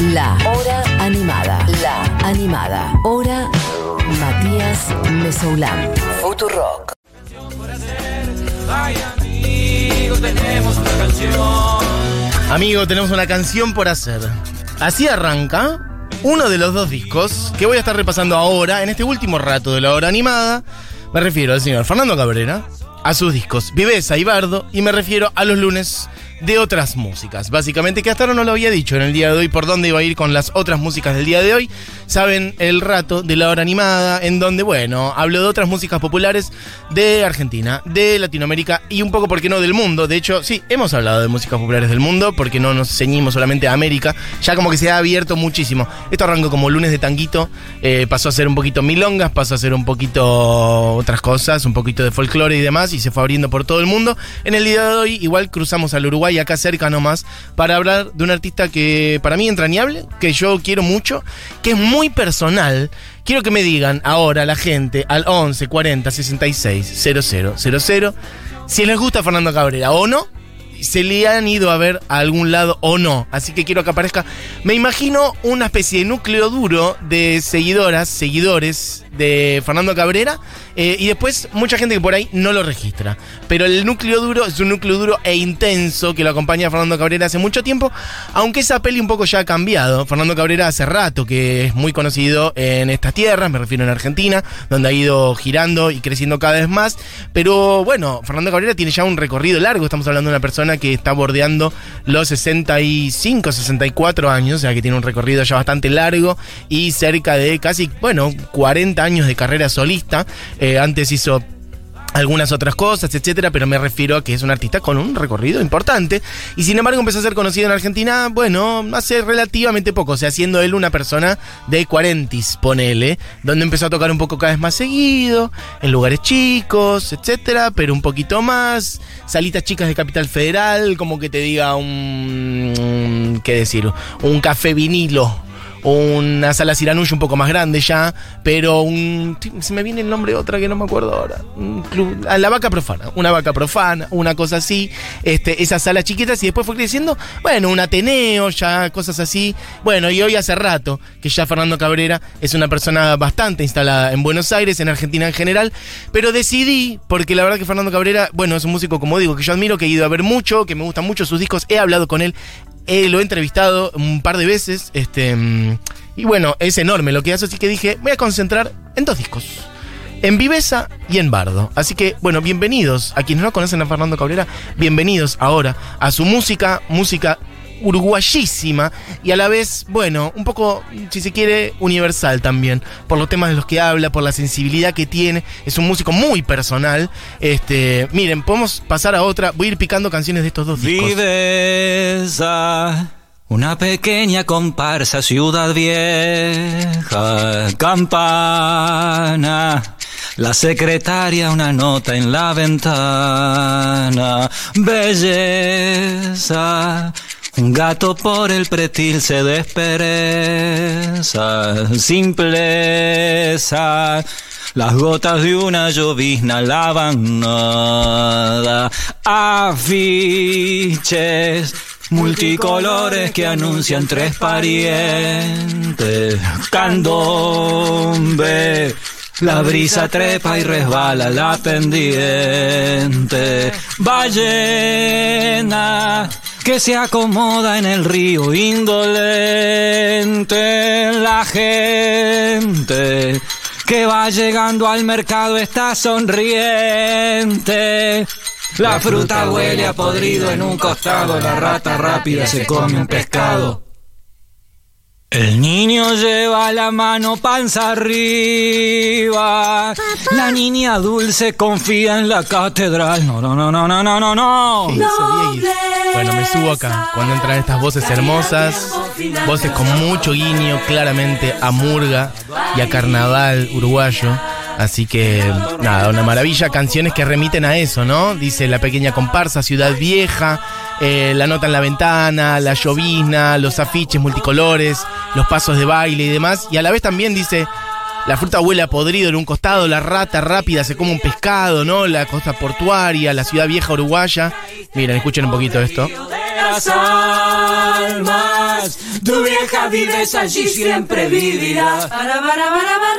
La Hora Animada. La Animada. Hora Matías Mesoulán. Futurock. Amigo, tenemos una canción por hacer. Así arranca uno de los dos discos que voy a estar repasando ahora, en este último rato de la hora animada. Me refiero al señor Fernando Cabrera, a sus discos Viveza y Bardo, y me refiero a los lunes de otras músicas. Básicamente, que hasta ahora no lo había dicho en el día de hoy por dónde iba a ir con las otras músicas del día de hoy. Saben el rato de la hora animada, en donde, bueno, hablo de otras músicas populares de Argentina, de Latinoamérica y un poco, ¿por qué no?, del mundo. De hecho, sí, hemos hablado de músicas populares del mundo, porque no nos ceñimos solamente a América. Ya como que se ha abierto muchísimo. Esto arrancó como lunes de tanguito, eh, pasó a ser un poquito milongas, pasó a ser un poquito otras cosas, un poquito de folclore y demás, y se fue abriendo por todo el mundo. En el día de hoy, igual cruzamos al Uruguay y acá cerca nomás, para hablar de un artista que para mí entrañable, que yo quiero mucho, que es muy personal. Quiero que me digan ahora la gente al 11 40 66 0000 si les gusta Fernando Cabrera o no se le han ido a ver a algún lado o no. Así que quiero que aparezca. Me imagino una especie de núcleo duro de seguidoras, seguidores de Fernando Cabrera. eh, y después mucha gente que por ahí no lo registra. Pero el núcleo duro es un núcleo duro e intenso que lo acompaña Fernando Cabrera hace mucho tiempo. Aunque esa peli un poco ya ha cambiado. Fernando Cabrera hace rato que es muy conocido en estas tierras, me refiero en Argentina, donde ha ido girando y creciendo cada vez más. Pero bueno, Fernando Cabrera tiene ya un recorrido largo. Estamos hablando de una persona que está bordeando los 65, 64 años, o sea que tiene un recorrido ya bastante largo y cerca de casi, bueno, 40 años de carrera solista. Eh, antes hizo algunas otras cosas, etcétera, pero me refiero a que es un artista con un recorrido importante y sin embargo empezó a ser conocido en Argentina, bueno, hace relativamente poco, o sea, siendo él una persona de 40, ponele, donde empezó a tocar un poco cada vez más seguido, en lugares chicos, etcétera, pero un poquito más, salitas chicas de Capital Federal, como que te diga un, ¿qué decir? Un café vinilo una sala Siranuyo un poco más grande ya, pero un. Se me viene el nombre de otra que no me acuerdo ahora. Un club, ah, la vaca profana, una vaca profana, una cosa así. Este, esas salas chiquitas y después fue creciendo, bueno, un Ateneo, ya cosas así. Bueno, y hoy hace rato que ya Fernando Cabrera es una persona bastante instalada en Buenos Aires, en Argentina en general, pero decidí, porque la verdad que Fernando Cabrera, bueno, es un músico, como digo, que yo admiro, que he ido a ver mucho, que me gustan mucho sus discos, he hablado con él eh, lo he entrevistado un par de veces, este, mm, y bueno, es enorme lo que hace, así que dije, voy a concentrar en dos discos. En Viveza y en Bardo. Así que, bueno, bienvenidos a quienes no conocen a Fernando Cabrera, bienvenidos ahora a su música, música uruguayísima y a la vez, bueno, un poco, si se quiere, universal también, por los temas de los que habla, por la sensibilidad que tiene. Es un músico muy personal. Este, miren, podemos pasar a otra. Voy a ir picando canciones de estos dos discos. Una pequeña comparsa, ciudad vieja, campana. La secretaria una nota en la ventana. Belleza. Gato por el pretil se despereza. Simpleza. Las gotas de una llovizna lavan nada. Afiches. Multicolores que anuncian tres parientes. Candombe. La brisa trepa y resbala la pendiente. Ballena que se acomoda en el río indolente. La gente que va llegando al mercado está sonriente. La fruta huele a podrido en un costado, la rata rápida se come un pescado. El niño lleva la mano panza arriba. La niña dulce confía en la catedral. No, no, no, no, no, no, no, no. Bueno, me subo acá cuando entran estas voces hermosas, voces con mucho guiño claramente a murga y a carnaval uruguayo. Así que, nada, una maravilla. Canciones que remiten a eso, ¿no? Dice La Pequeña Comparsa, Ciudad Vieja, eh, La Nota en la Ventana, La Llovizna, los afiches multicolores, los pasos de baile y demás. Y a la vez también dice La fruta huele a podrido en un costado, la rata rápida se come un pescado, ¿no? La costa portuaria, la ciudad vieja uruguaya. Miren, escuchen un poquito esto. Las almas. Tu vieja vives allí, siempre vivirá. Para, para, para, para,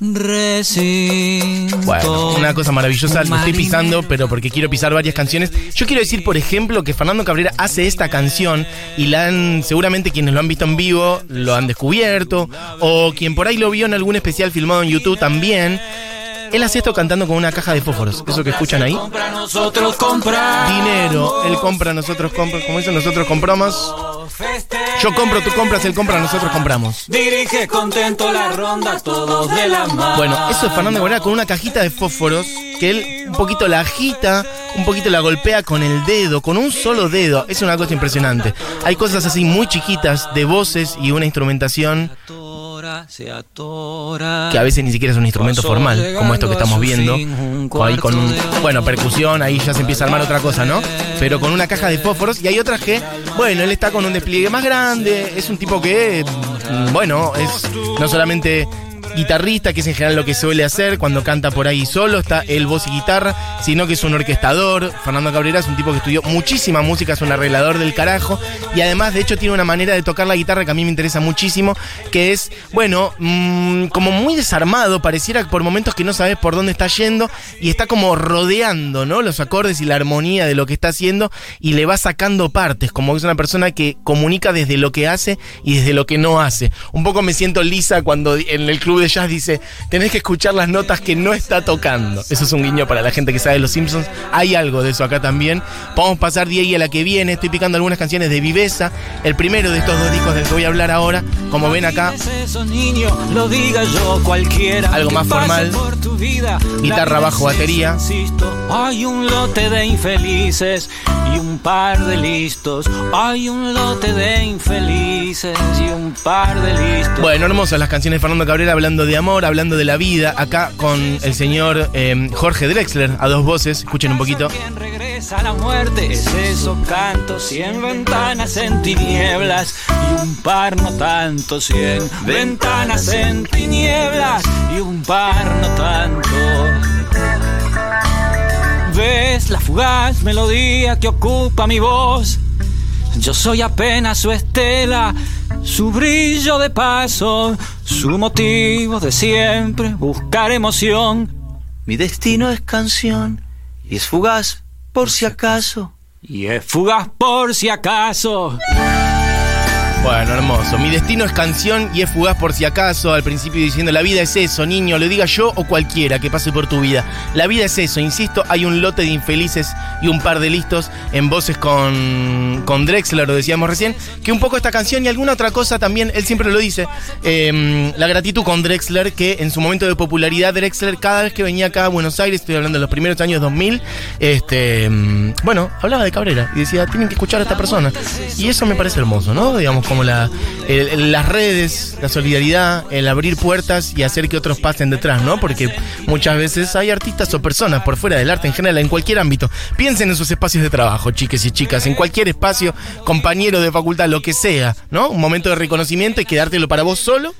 Recinto. Bueno, una cosa maravillosa, lo estoy pisando, pero porque quiero pisar varias canciones. Yo quiero decir, por ejemplo, que Fernando Cabrera hace esta canción y la han, seguramente quienes lo han visto en vivo lo han descubierto, o quien por ahí lo vio en algún especial filmado en YouTube también. Él hace esto cantando con una caja de fósforos. Eso que escuchan ahí. Compra nosotros compramos. Dinero. Él compra, nosotros compramos. Como dicen, nosotros compramos. Yo compro, tú compras, él compra, nosotros compramos. Dirige contento la ronda, todos de la mano. Bueno, eso es Fernando Cabrera con una cajita de fósforos que él un poquito la agita, un poquito la golpea con el dedo, con un solo dedo. Es una cosa impresionante. Hay cosas así muy chiquitas de voces y una instrumentación. Que a veces ni siquiera es un instrumento formal, como esto que estamos viendo. Ahí con un, bueno, percusión, ahí ya se empieza a armar otra cosa, ¿no? Pero con una caja de fósforos y hay otras que, bueno, él está con un despliegue más grande, es un tipo que, mm, bueno, es no solamente guitarrista, que es en general lo que suele hacer cuando canta por ahí solo, está el voz y guitarra, sino que es un orquestador. Fernando Cabrera es un tipo que estudió muchísima música, es un arreglador del carajo y además de hecho tiene una manera de tocar la guitarra que a mí me interesa muchísimo, que es, bueno, mm, como muy desarmado, pareciera por momentos que no sabes por dónde está yendo y está como rodeando, ¿no? Los acordes y la armonía de lo que está haciendo y le va sacando partes, como es una persona que comunica desde lo que hace y desde lo que no hace. Un poco me siento lisa cuando en el club de jazz dice, tenés que escuchar las notas que no está tocando. Eso es un guiño para la gente que sabe de Los Simpsons. Hay algo de eso acá también. Podemos pasar de ahí a la que viene. Estoy picando algunas canciones de Viveza, el primero de estos dos discos del que voy a hablar ahora. Como ven acá. Algo más formal. Guitarra, bajo, batería. hay un lote de infelices y un par de listos. Hay un lote de infelices y un par de listos. Bueno, hermosas las canciones de Fernando Cabrera hablando de amor, hablando de la vida. Acá con el señor eh, Jorge Drexler a dos voces. Escuchen un poquito. Quien regresa a la muerte es eso, canto cien ventanas en tinieblas y un par no tanto, cien ventanas en tinieblas y un par no tanto. Ves la fugaz melodía que ocupa mi voz. Yo soy apenas su estela, su brillo de paso, su motivo de siempre buscar emoción. Mi destino es canción y es fugaz por si acaso. Y es fugaz por si acaso. Bueno, hermoso. Mi destino es canción y es fugaz por si acaso. Al principio diciendo, la vida es eso, niño, lo diga yo o cualquiera que pase por tu vida. La vida es eso, insisto, hay un lote de infelices y un par de listos en voces con, con Drexler, lo decíamos recién, que un poco esta canción y alguna otra cosa también, él siempre lo dice, eh, la gratitud con Drexler, que en su momento de popularidad, Drexler cada vez que venía acá a Buenos Aires, estoy hablando de los primeros años 2000, este, mm, bueno, hablaba de Cabrera y decía, tienen que escuchar a esta persona. Y eso me parece hermoso, ¿no? Digamos, como la, el- el- las redes, la solidaridad, el abrir puertas y hacer que otros pasen detrás, ¿no? Porque muchas veces hay artistas o personas por fuera del arte en general, en cualquier ámbito. Piensen en sus espacios de trabajo, chiques y chicas, en cualquier espacio, compañero de facultad, lo que sea, ¿no? Un momento de reconocimiento y quedártelo para vos solo.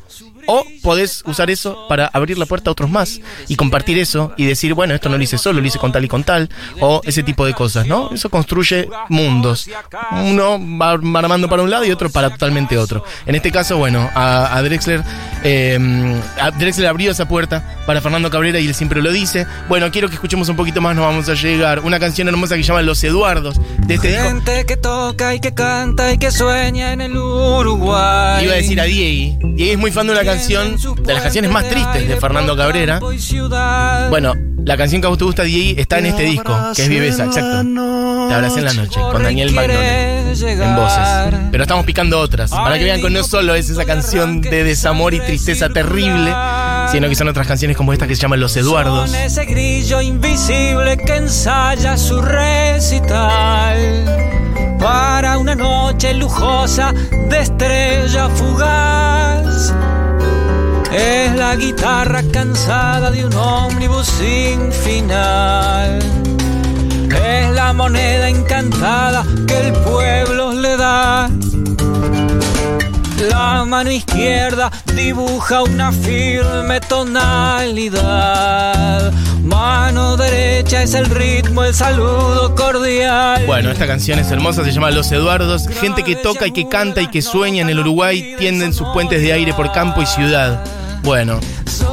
O podés usar eso para abrir la puerta a otros más y compartir eso y decir, bueno, esto no lo hice solo, lo hice con tal y con tal, o ese tipo de cosas, ¿no? Eso construye mundos. Uno va armando para un lado y otro para totalmente otro. En este caso, bueno, a, a Drexler, eh, a Drexler abrió esa puerta para Fernando Cabrera y él siempre lo dice. Bueno, quiero que escuchemos un poquito más, nos vamos a llegar. Una canción hermosa que se llama Los Eduardos, de este disco. Gente que toca y que canta y que sueña en el Uruguay. Iba a decir a Diego. Diego es muy fan de una canción, de las canciones más tristes de Fernando Cabrera. Bueno, la canción que a vos te gusta, Diego, está en este disco, que es Viveza, exacto. Te abracé en la noche, con Daniel Magnone, en voces. Pero estamos picando otras, para que vean que no solo es esa canción de desamor y tristeza terrible, sino que son otras canciones como esta que se llaman Los Eduardos. Son ese grillo invisible que ensaya su recital para una noche lujosa de estrella fugaz. La guitarra cansada de un ómnibus sin final. Es la moneda encantada que el pueblo le da. La mano izquierda dibuja una firme tonalidad. Mano derecha es el ritmo, el saludo cordial. Bueno, esta canción es hermosa, se llama Los Eduardos. Gente que toca y que canta y que sueña en el Uruguay tienden sus puentes de aire por campo y ciudad. Bueno,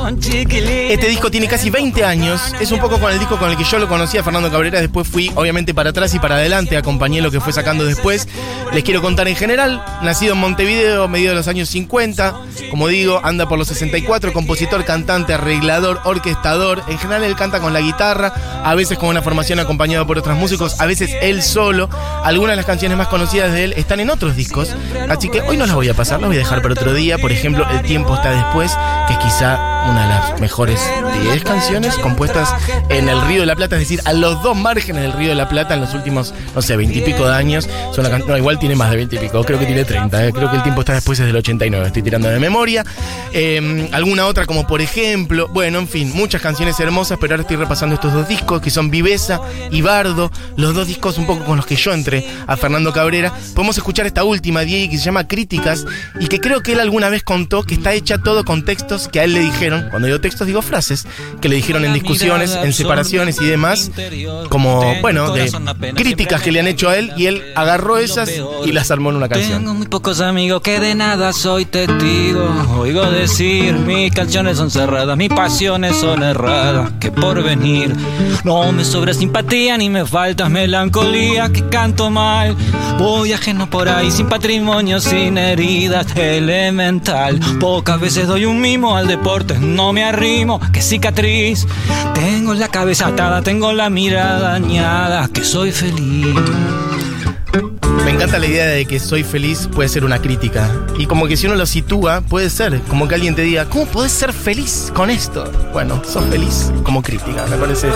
este disco tiene casi 20 años. Es un poco con el disco con el que yo lo conocí a Fernando Cabrera. Después fui, obviamente, para atrás y para adelante. Acompañé lo que fue sacando después. Les quiero contar en general. Nacido en Montevideo, medio de los años 50. Como digo, anda por los 64. Compositor, cantante, arreglador, orquestador. En general, él canta con la guitarra. A veces con una formación acompañada por otros músicos. A veces él solo. Algunas de las canciones más conocidas de él están en otros discos. Así que hoy no las voy a pasar. Las voy a dejar para otro día. Por ejemplo, El tiempo está después. Que quizá una de las mejores 10 canciones compuestas en el Río de la Plata, es decir, a los dos márgenes del Río de la Plata en los últimos, no sé, 20 y pico de años. No, igual tiene más de 20 y pico, creo que tiene 30, eh. creo que el tiempo está después es del 89, estoy tirando de memoria. Em, alguna otra como por ejemplo, bueno, en fin, muchas canciones hermosas, pero ahora estoy repasando estos dos discos que son Viveza y Bardo, los dos discos un poco con los que yo entré a Fernando Cabrera. Podemos escuchar esta última, Diego, que se llama Críticas y que creo que él alguna vez contó que está hecha todo con textos que a él le dijeron, cuando digo textos digo frases, que le dijeron en discusiones, en separaciones y demás, como, bueno, de críticas que le han hecho a él y él agarró esas y las armó en una canción. Tengo muy pocos amigos que de nada soy testigo. Oigo decir, mis canciones son cerradas, mis pasiones son erradas, que por venir no me sobra simpatía ni me falta melancolía, que canto mal. Voy ajeno por ahí, sin patrimonio, sin heridas, elemental. Pocas veces doy un mimo al deporte, no me arrimo, que cicatriz. Tengo la cabeza atada, tengo la mirada dañada, que soy feliz. Me encanta la idea de que soy feliz puede ser una crítica. Y como que si uno lo sitúa, puede ser. Como que alguien te diga, ¿cómo podés ser feliz con esto? Bueno, sos feliz como crítica. Me parece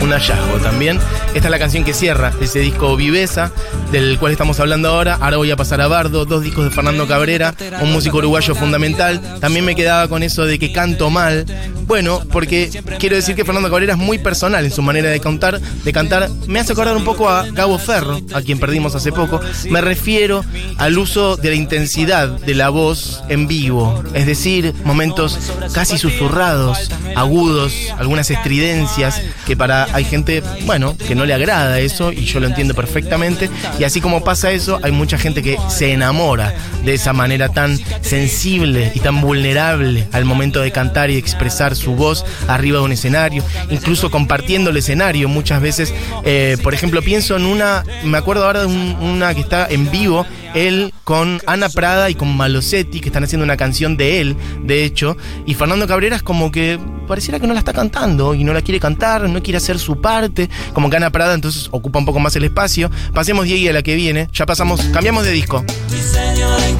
un hallazgo también. Esta es la canción que cierra ese disco Viveza, del cual estamos hablando ahora. Ahora voy a pasar a Bardo, dos discos de Fernando Cabrera, un músico uruguayo fundamental. También me quedaba con eso de que canto mal. Bueno, porque quiero decir que Fernando Cabrera es muy personal en su manera de cantar. De cantar. Me hace acordar un poco a Gabo Ferro, a quien perdimos hace poco. Me refiero al uso de la intensidad de la voz en vivo, es decir, momentos casi susurrados, agudos, algunas estridencias, que para hay gente, bueno, que no le agrada eso y yo lo entiendo perfectamente. Y así como pasa eso, hay mucha gente que se enamora de esa manera tan sensible y tan vulnerable al momento de cantar y expresar su voz arriba de un escenario, incluso compartiendo el escenario. Muchas veces, eh, por ejemplo, pienso en una, me acuerdo ahora de una que está en vivo, él con Ana Prada y con Malosetti, que están haciendo una canción de él, de hecho, y Fernando Cabrera es como que pareciera que no la está cantando y no la quiere cantar, no quiere hacer su parte, como que Ana Prada entonces ocupa un poco más el espacio. Pasemos Diego a la que viene, ya pasamos, cambiamos de disco.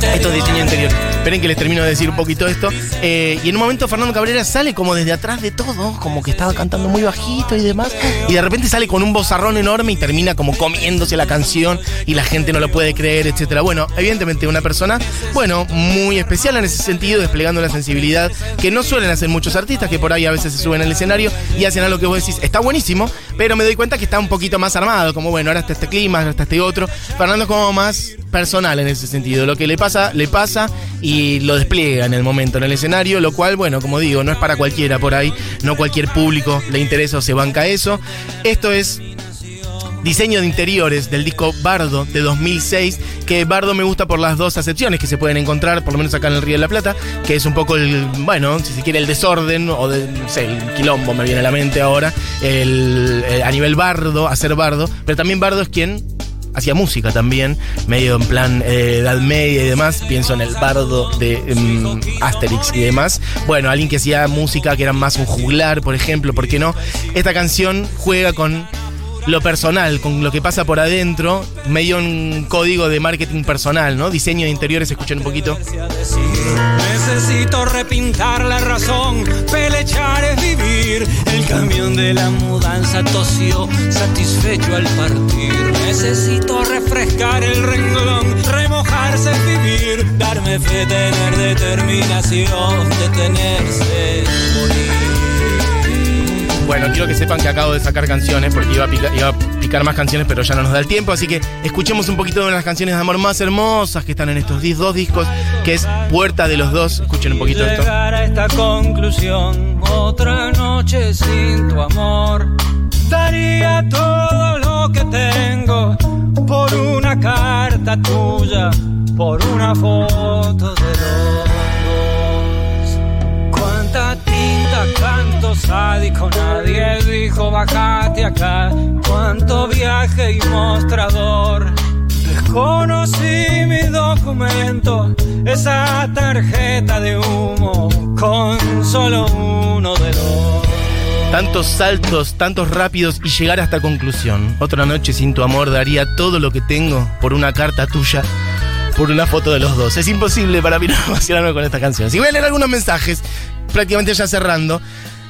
Esto es diseño interior. Esperen que les termino de decir un poquito esto. Eh, y en un momento Fernando Cabrera sale como desde atrás de todo, como que estaba cantando muy bajito y demás, y de repente sale con un bozarrón enorme y termina como comiéndose la canción y la gente no lo puede creer, etcétera. Bueno, evidentemente una persona, bueno, muy especial en ese sentido, desplegando una sensibilidad que no suelen hacer muchos artistas, que por ahí a veces se suben al escenario y hacen algo que vos decís, está buenísimo, pero me doy cuenta que está un poquito más armado, como bueno, ahora está este clima, ahora está este otro. Fernando es como más personal en ese sentido. Lo que le pasa, le pasa y lo despliega en el momento en el escenario, lo cual, bueno, como digo, no es para cualquiera por ahí, no cualquier público le interesa o se banca eso. Esto es diseño de interiores del disco Bardo de 2006, que Bardo me gusta por las dos acepciones que se pueden encontrar, por lo menos acá en el Río de la Plata, que es un poco el, bueno, si se quiere, el desorden o no sé, el quilombo me viene a la mente ahora, el, eh, a nivel Bardo, hacer Bardo, pero también Bardo es quien hacía música también, medio en plan eh, Edad Media y demás. Pienso en el bardo de em, Asterix y demás. Bueno, alguien que hacía música que era más un juglar, por ejemplo, ¿por qué no? Esta canción juega con lo personal, con lo que pasa por adentro, medio un código de marketing personal, ¿no? Diseño de interiores, escuchen un poquito. Necesito repintar la razón, pelechar es vivir. El camión de la mudanza tosió, satisfecho al partir. Necesito refrescar el renglón, remojarse es vivir. Darme fe, tener determinación, detenerse, Bueno, quiero que sepan que acabo de sacar canciones porque iba a, picar, más canciones, pero ya no nos da el tiempo. Así que escuchemos un poquito de unas canciones de amor más hermosas que están en estos dos discos, que es Puerta de los Dos. Escuchen un poquito esto. Llegar a esta conclusión, Otra noche sin tu amor. Daría todo lo que tengo por una carta tuya, por una foto de dos. Tinta, canto sádico, nadie dijo bajate acá. Cuánto viaje y mostrador. Desconocí mi documento, esa tarjeta de humo con solo uno de los. Tantos saltos, tantos rápidos y llegar hasta conclusión. Otra noche sin tu amor daría todo lo que tengo por una carta tuya, por una foto de los dos. Es imposible para mí no emocionarme con esta canción. Si voy a leer algunos mensajes, prácticamente ya cerrando.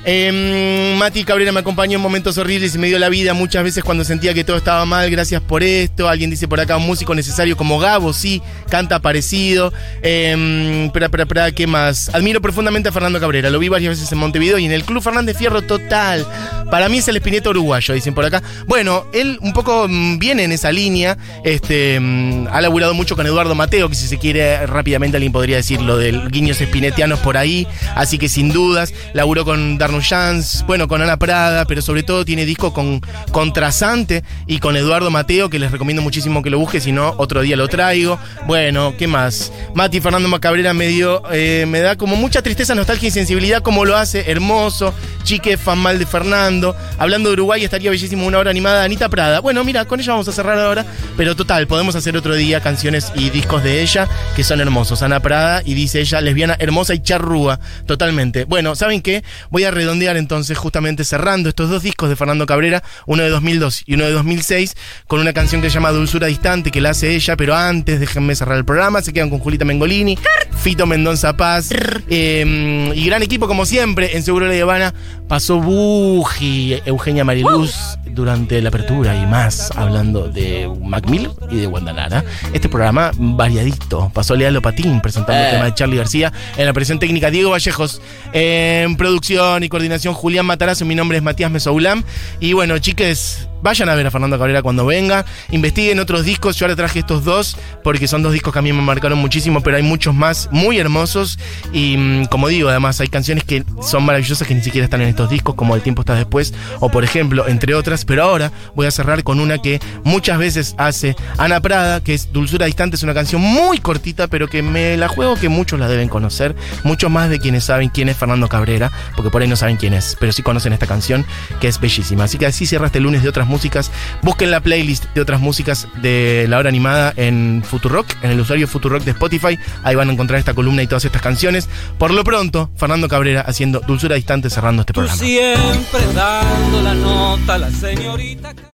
Eh, Mati Cabrera me acompañó en momentos horribles y me dio la vida muchas veces cuando sentía que todo estaba mal. Gracias por esto. Alguien dice por acá un músico necesario como Gabo, sí, canta parecido. Eh, espera, espera, espera, ¿qué más? Admiro profundamente a Fernando Cabrera. Lo vi varias veces en Montevideo y en el Club Fernández Fierro total. Para mí es el espineto uruguayo, dicen por acá. Bueno, él un poco mm, viene en esa línea. Este, mm, ha laburado mucho con Eduardo Mateo, que si se quiere rápidamente alguien podría decir lo del guiños espinetianos por ahí. Así que sin dudas, laburó con Darno Jans, bueno, con Ana Prada, pero sobre todo tiene disco con Contrasante y con Eduardo Mateo, que les recomiendo muchísimo que lo busque, si no, otro día lo traigo. Bueno, ¿qué más? Mati Fernando Macabrera me dio, eh, me da como mucha tristeza, nostalgia y sensibilidad, como lo hace, hermoso. Chique, fan mal de Fernando. Hablando de Uruguay, estaría bellísimo una hora animada. Anita Prada. Bueno, mira, con ella vamos a cerrar ahora. Pero total, podemos hacer otro día canciones y discos de ella que son hermosos. Ana Prada y dice ella, lesbiana, hermosa y charrúa. Totalmente. Bueno, ¿saben qué? Voy a redondear entonces, justamente cerrando estos dos discos de Fernando Cabrera, uno de 2002 y uno de 2006, con una canción que se llama Dulzura Distante, que la hace ella. Pero antes, déjenme cerrar el programa. Se quedan con Julita Mengolini, Fito Mendonza Paz eh, y gran equipo como siempre en Seguro La Habana. Pasó Buji, Eugenia Mariluz durante la apertura y más hablando de Macmill y de Guandanara. Este programa variadito. Pasó Lealo Patín presentando el tema de Charlie García en la presión técnica Diego Vallejos. En producción y coordinación Julián Matarazo. Mi nombre es Matías Mesoulam. Y bueno, chiques, vayan a ver a Fernando Cabrera cuando venga. Investiguen otros discos. Yo ahora traje estos dos porque son dos discos que a mí me marcaron muchísimo, pero hay muchos más muy hermosos. Y mm, como digo, además hay canciones que son maravillosas que ni siquiera están en estos discos, como El tiempo está después, o por ejemplo, entre otras. Pero ahora voy a cerrar con una que muchas veces hace Ana Prada, que es Dulzura Distante. Es una canción muy cortita, pero que me la juego que muchos la deben conocer. Muchos más de quienes saben quién es Fernando Cabrera, porque por ahí no saben quién es, pero sí conocen esta canción, que es bellísima. Así que así cierra este lunes de otras músicas. Busquen la playlist de otras músicas de la hora animada en Futurock, en el usuario Futurock de Spotify. Ahí van a encontrar esta columna y todas estas canciones. Por lo pronto, Fernando Cabrera haciendo Dulzura Distante cerrando este Tú programa. siempre dando la nota a la señorita.